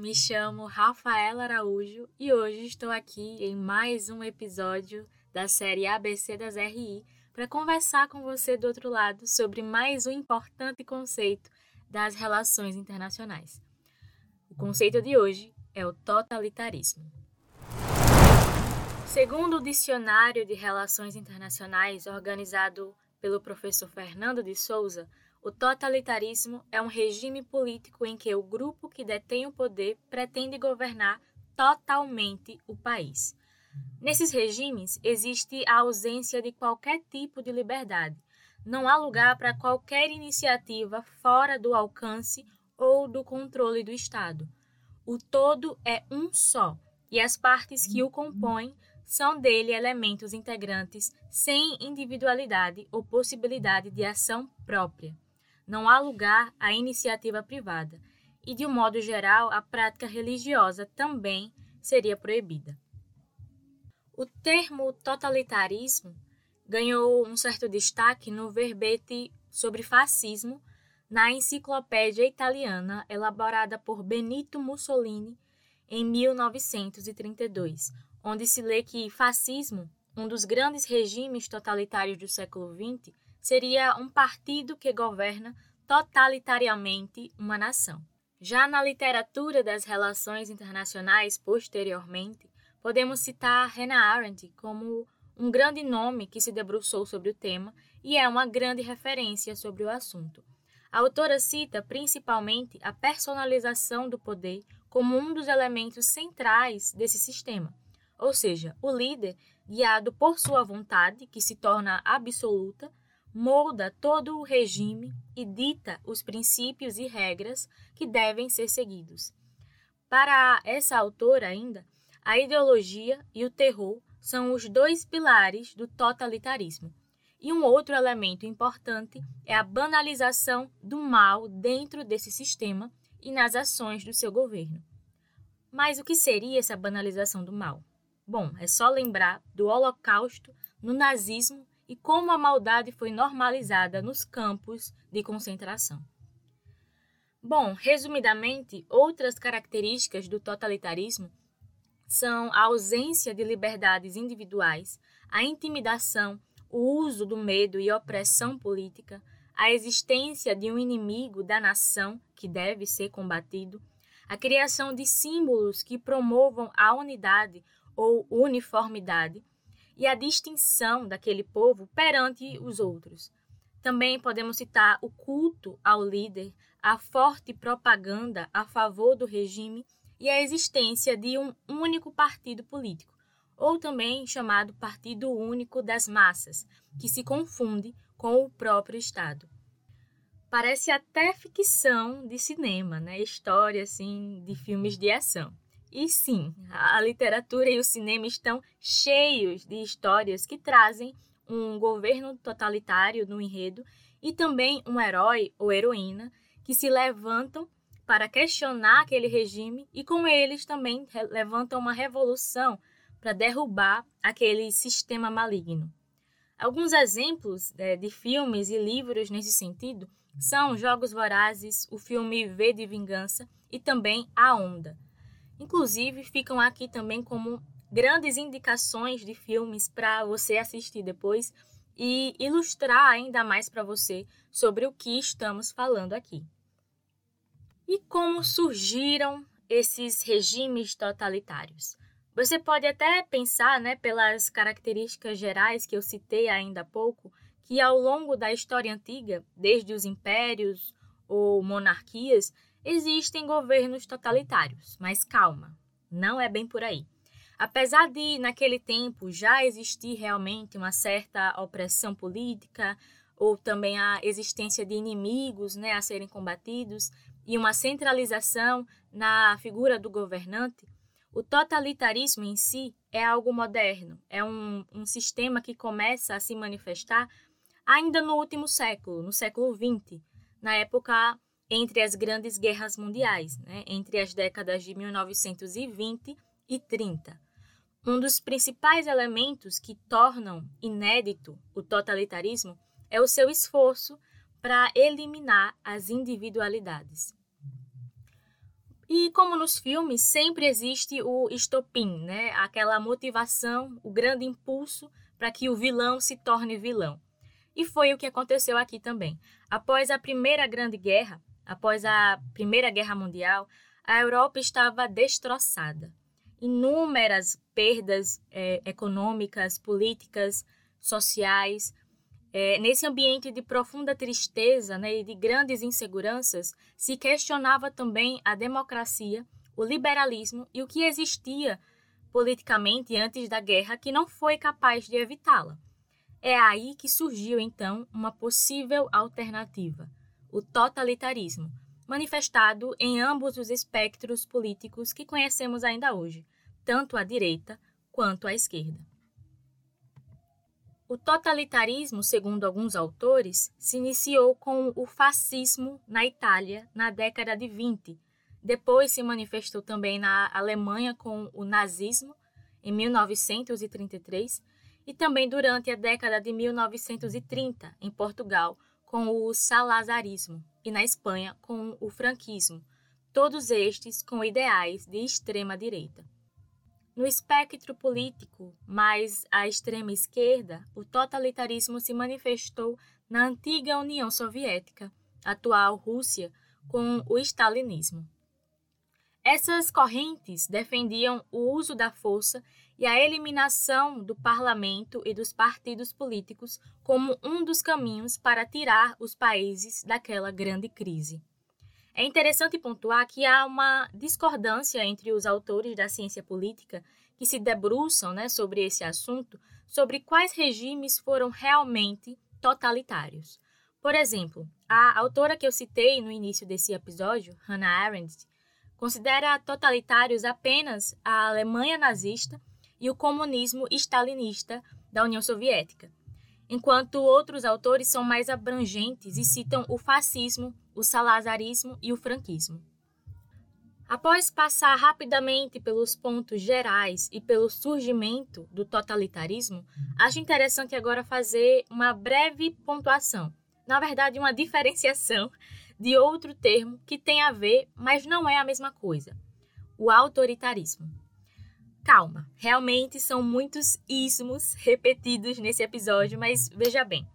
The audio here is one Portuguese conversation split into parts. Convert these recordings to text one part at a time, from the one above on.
me chamo Rafaela Araújo e hoje estou aqui em mais um episódio da série ABC das RI para conversar com você do outro lado sobre mais um importante conceito das relações internacionais. O conceito de hoje é o totalitarismo. Segundo o Dicionário de Relações Internacionais, organizado pelo professor Fernando de Souza, o totalitarismo é um regime político em que o grupo que detém o poder pretende governar totalmente o país. Nesses regimes existe a ausência de qualquer tipo de liberdade. Não há lugar para qualquer iniciativa fora do alcance ou do controle do Estado. O todo é um só, e as partes que o compõem são dele elementos integrantes sem individualidade ou possibilidade de ação própria. Não há lugar à iniciativa privada, e de um modo geral, a prática religiosa também seria proibida. O termo totalitarismo ganhou um certo destaque no verbete sobre fascismo na enciclopédia italiana elaborada por Benito Mussolini em 1932, onde se lê que fascismo, um dos grandes regimes totalitários do século XX, seria um partido que governa totalitariamente uma nação. Já na literatura das relações internacionais, posteriormente, podemos citar Hannah Arendt como um grande nome que se debruçou sobre o tema e é uma grande referência sobre o assunto. A autora cita principalmente a personalização do poder como um dos elementos centrais desse sistema, ou seja, o líder, guiado por sua vontade, que se torna absoluta, molda todo o regime e dita os princípios e regras que devem ser seguidos. Para essa autora, ainda, a ideologia e o terror são os dois pilares do totalitarismo. E um outro elemento importante é a banalização do mal dentro desse sistema e nas ações do seu governo. Mas o que seria essa banalização do mal? Bom, é só lembrar do Holocausto no nazismo e como a maldade foi normalizada nos campos de concentração. Bom, resumidamente, outras características do totalitarismo são a ausência de liberdades individuais, a intimidação, o uso do medo e opressão política, a existência de um inimigo da nação que deve ser combatido, a criação de símbolos que promovam a unidade ou uniformidade e a distinção daquele povo perante os outros. Também podemos citar o culto ao líder, a forte propaganda a favor do regime e a existência de um único partido político, ou também chamado Partido Único das Massas, que se confunde com o próprio Estado. Parece até ficção de cinema, né? História assim de filmes de ação. E sim, a literatura e o cinema estão cheios de histórias que trazem um governo totalitário no enredo e também um herói ou heroína que se levantam para questionar aquele regime e com eles também levantam uma revolução para derrubar aquele sistema maligno. Alguns exemplos é, de filmes e livros nesse sentido são Jogos Vorazes, o filme V de Vingança e também A Onda. Inclusive, ficam aqui também como grandes indicações de filmes para você assistir depois e ilustrar ainda mais para você sobre o que estamos falando aqui. E como surgiram esses regimes totalitários? Você pode até pensar, né, pelas características gerais que eu citei ainda há pouco, que ao longo da história antiga, desde os impérios ou monarquias, Existem governos totalitários, mas calma, não é bem por aí. Apesar de, naquele tempo, já existir realmente uma certa opressão política, ou também a existência de inimigos né, a serem combatidos, e uma centralização na figura do governante, o totalitarismo em si é algo moderno, é um, um sistema que começa a se manifestar ainda no último século, no século XX, na época entre as grandes guerras mundiais, né, entre as décadas de 1920 e 30. Um dos principais elementos que tornam inédito o totalitarismo é o seu esforço para eliminar as individualidades. E como nos filmes, sempre existe o estopim, né? Aquela motivação, o grande impulso para que o vilão se torne vilão. E foi o que aconteceu aqui também. Após a Primeira Grande Guerra, após a Primeira Guerra Mundial, a Europa estava destroçada. Inúmeras perdas é, econômicas, políticas, sociais, é, nesse ambiente de profunda tristeza né, e de grandes inseguranças, se questionava também a democracia, o liberalismo e o que existia politicamente antes da guerra que não foi capaz de evitá-la. É aí que surgiu então uma possível alternativa, o totalitarismo, manifestado em ambos os espectros políticos que conhecemos ainda hoje, tanto à direita quanto à esquerda. O totalitarismo, segundo alguns autores, se iniciou com o fascismo na Itália na década de 20. Depois se manifestou também na Alemanha com o nazismo em 1933 e também durante a década de 1930 em Portugal com o salazarismo e na Espanha com o franquismo, todos estes com ideais de extrema direita. No espectro político mais à extrema esquerda, o totalitarismo se manifestou na antiga União Soviética, atual Rússia, com o stalinismo. Essas correntes defendiam o uso da força e a eliminação do parlamento e dos partidos políticos como um dos caminhos para tirar os países daquela grande crise. É interessante pontuar que há uma discordância entre os autores da ciência política que se debruçam né, sobre esse assunto, sobre quais regimes foram realmente totalitários. Por exemplo, a autora que eu citei no início desse episódio, Hannah Arendt, considera totalitários apenas a Alemanha nazista e o comunismo stalinista da União Soviética, enquanto outros autores são mais abrangentes e citam o fascismo, o salazarismo e o franquismo. Após passar rapidamente pelos pontos gerais e pelo surgimento do totalitarismo, acho interessante agora fazer uma breve pontuação, na verdade, uma diferenciação de outro termo que tem a ver, mas não é a mesma coisa: o autoritarismo. Calma, realmente são muitos ismos repetidos nesse episódio, mas veja bem,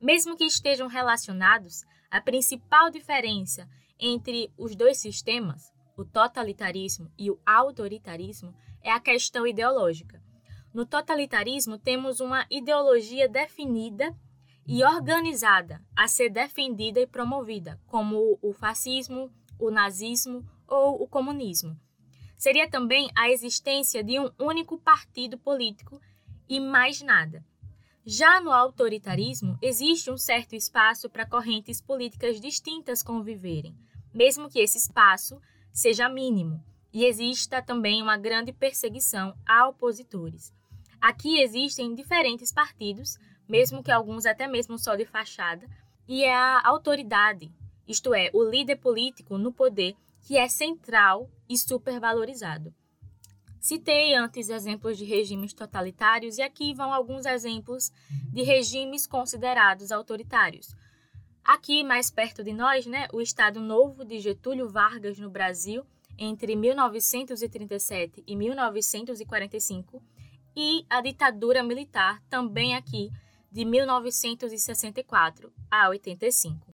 mesmo que estejam relacionados, a principal diferença entre os dois sistemas o totalitarismo e o autoritarismo é a questão ideológica. No totalitarismo, temos uma ideologia definida e organizada a ser defendida e promovida, como o fascismo, o nazismo ou o comunismo. Seria também a existência de um único partido político e mais nada. Já no autoritarismo, existe um certo espaço para correntes políticas distintas conviverem, mesmo que esse espaço seja mínimo e exista também uma grande perseguição a opositores. Aqui existem diferentes partidos, mesmo que alguns até mesmo só de fachada, e é a autoridade, isto é, o líder político no poder, que é central e supervalorizado. Citei antes exemplos de regimes totalitários e aqui vão alguns exemplos de regimes considerados autoritários, Aqui, mais perto de nós, né, o Estado Novo de Getúlio Vargas no Brasil, entre 1937 e 1945, e a ditadura militar, também aqui, de 1964 a 85.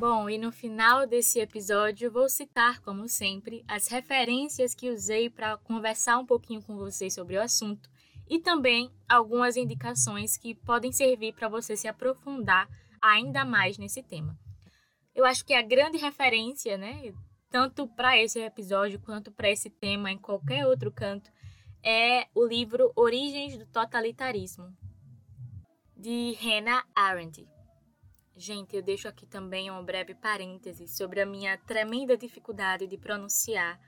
Bom, e no final desse episódio vou citar, como sempre, as referências que usei para conversar um pouquinho com vocês sobre o assunto e também algumas indicações que podem servir para você se aprofundar ainda mais nesse tema. Eu acho que a grande referência, né, tanto para esse episódio quanto para esse tema em qualquer outro canto, é o livro Origens do Totalitarismo, de Hannah Arendt. Gente, eu deixo aqui também um breve parêntese sobre a minha tremenda dificuldade de pronunciar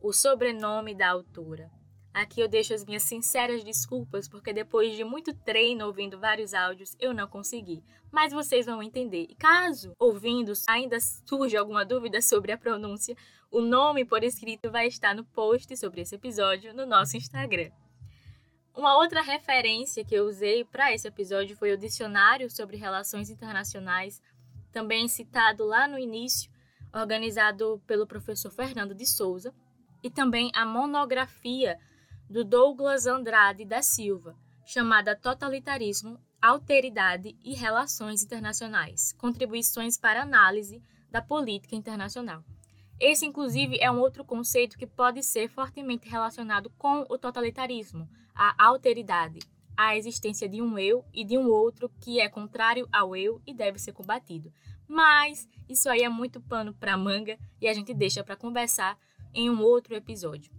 o sobrenome da autora. Aqui eu deixo as minhas sinceras desculpas, porque depois de muito treino ouvindo vários áudios, eu não consegui. Mas vocês vão entender. E caso, ouvindo, ainda surge alguma dúvida sobre a pronúncia, o nome por escrito vai estar no post sobre esse episódio no nosso Instagram. Uma outra referência que eu usei para esse episódio foi o Dicionário sobre Relações Internacionais, também citado lá no início, organizado pelo professor Fernando de Souza, e também a monografia do Douglas Andrade da Silva, chamada Totalitarismo, Alteridade e Relações Internacionais Contribuições para Análise da Política Internacional. Esse, inclusive, é um outro conceito que pode ser fortemente relacionado com o totalitarismo, a alteridade, a existência de um eu e de um outro que é contrário ao eu e deve ser combatido. Mas isso aí é muito pano para manga e a gente deixa para conversar em um outro episódio.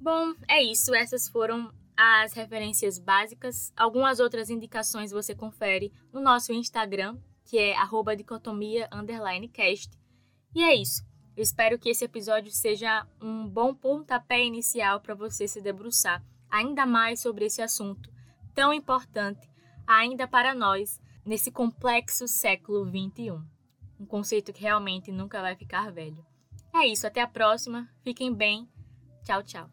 Bom, é isso. Essas foram as referências básicas. Algumas outras indicações você confere no nosso Instagram, que é dicotomia_cast. E é isso. Eu espero que esse episódio seja um bom pontapé inicial para você se debruçar ainda mais sobre esse assunto tão importante ainda para nós nesse complexo século XXI. Um conceito que realmente nunca vai ficar velho. É isso, até a próxima. Fiquem bem. Tchau, tchau.